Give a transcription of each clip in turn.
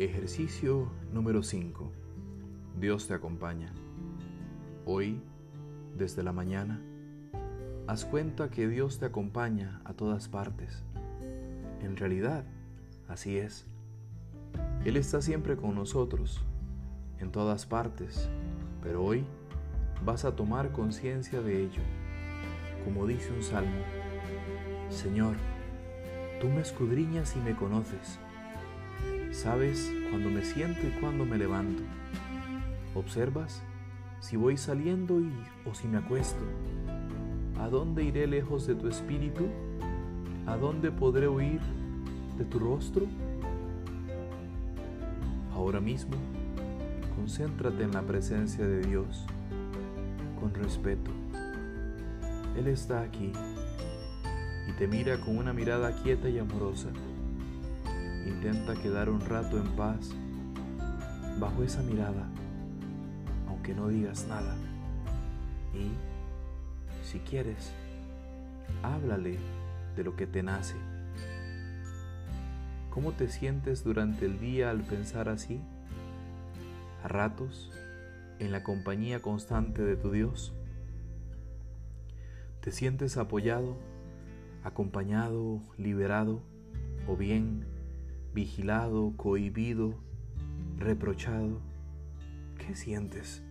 Ejercicio número 5. Dios te acompaña. Hoy, desde la mañana, haz cuenta que Dios te acompaña a todas partes. En realidad, así es. Él está siempre con nosotros, en todas partes, pero hoy vas a tomar conciencia de ello. Como dice un salmo, Señor, tú me escudriñas y me conoces Sabes cuando me siento y cuando me levanto. Observas si voy saliendo y, o si me acuesto. ¿A dónde iré lejos de tu espíritu? ¿A dónde podré huir de tu rostro? Ahora mismo, concéntrate en la presencia de Dios con respeto. Él está aquí y te mira con una mirada quieta y amorosa. Intenta quedar un rato en paz bajo esa mirada, aunque no digas nada. Y, si quieres, háblale de lo que te nace. ¿Cómo te sientes durante el día al pensar así? A ratos, en la compañía constante de tu Dios. ¿Te sientes apoyado, acompañado, liberado o bien vigilado, cohibido, reprochado, ¿qué sientes?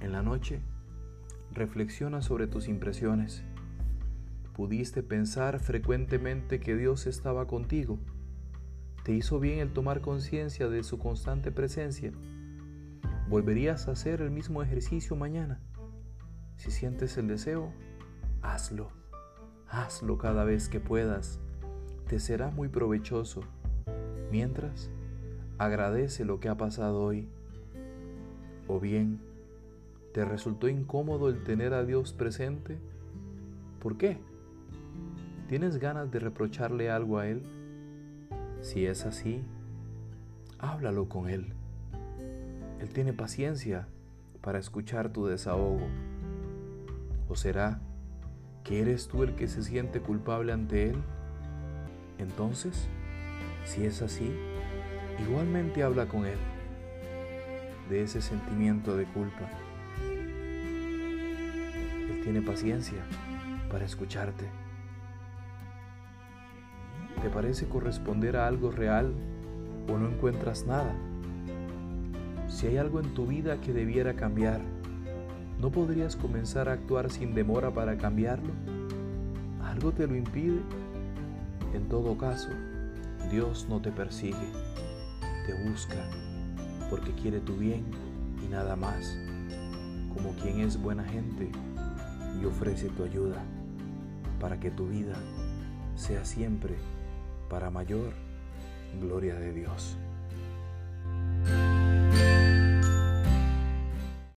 En la noche, reflexiona sobre tus impresiones. ¿Pudiste pensar frecuentemente que Dios estaba contigo? ¿Te hizo bien el tomar conciencia de su constante presencia? ¿Volverías a hacer el mismo ejercicio mañana? Si sientes el deseo, hazlo. Hazlo cada vez que puedas te será muy provechoso. Mientras, agradece lo que ha pasado hoy. O bien, ¿te resultó incómodo el tener a Dios presente? ¿Por qué? ¿Tienes ganas de reprocharle algo a Él? Si es así, háblalo con Él. Él tiene paciencia para escuchar tu desahogo. ¿O será que eres tú el que se siente culpable ante Él? Entonces, si es así, igualmente habla con Él de ese sentimiento de culpa. Él tiene paciencia para escucharte. ¿Te parece corresponder a algo real o no encuentras nada? Si hay algo en tu vida que debiera cambiar, ¿no podrías comenzar a actuar sin demora para cambiarlo? ¿Algo te lo impide? En todo caso, Dios no te persigue, te busca porque quiere tu bien y nada más, como quien es buena gente y ofrece tu ayuda para que tu vida sea siempre para mayor gloria de Dios.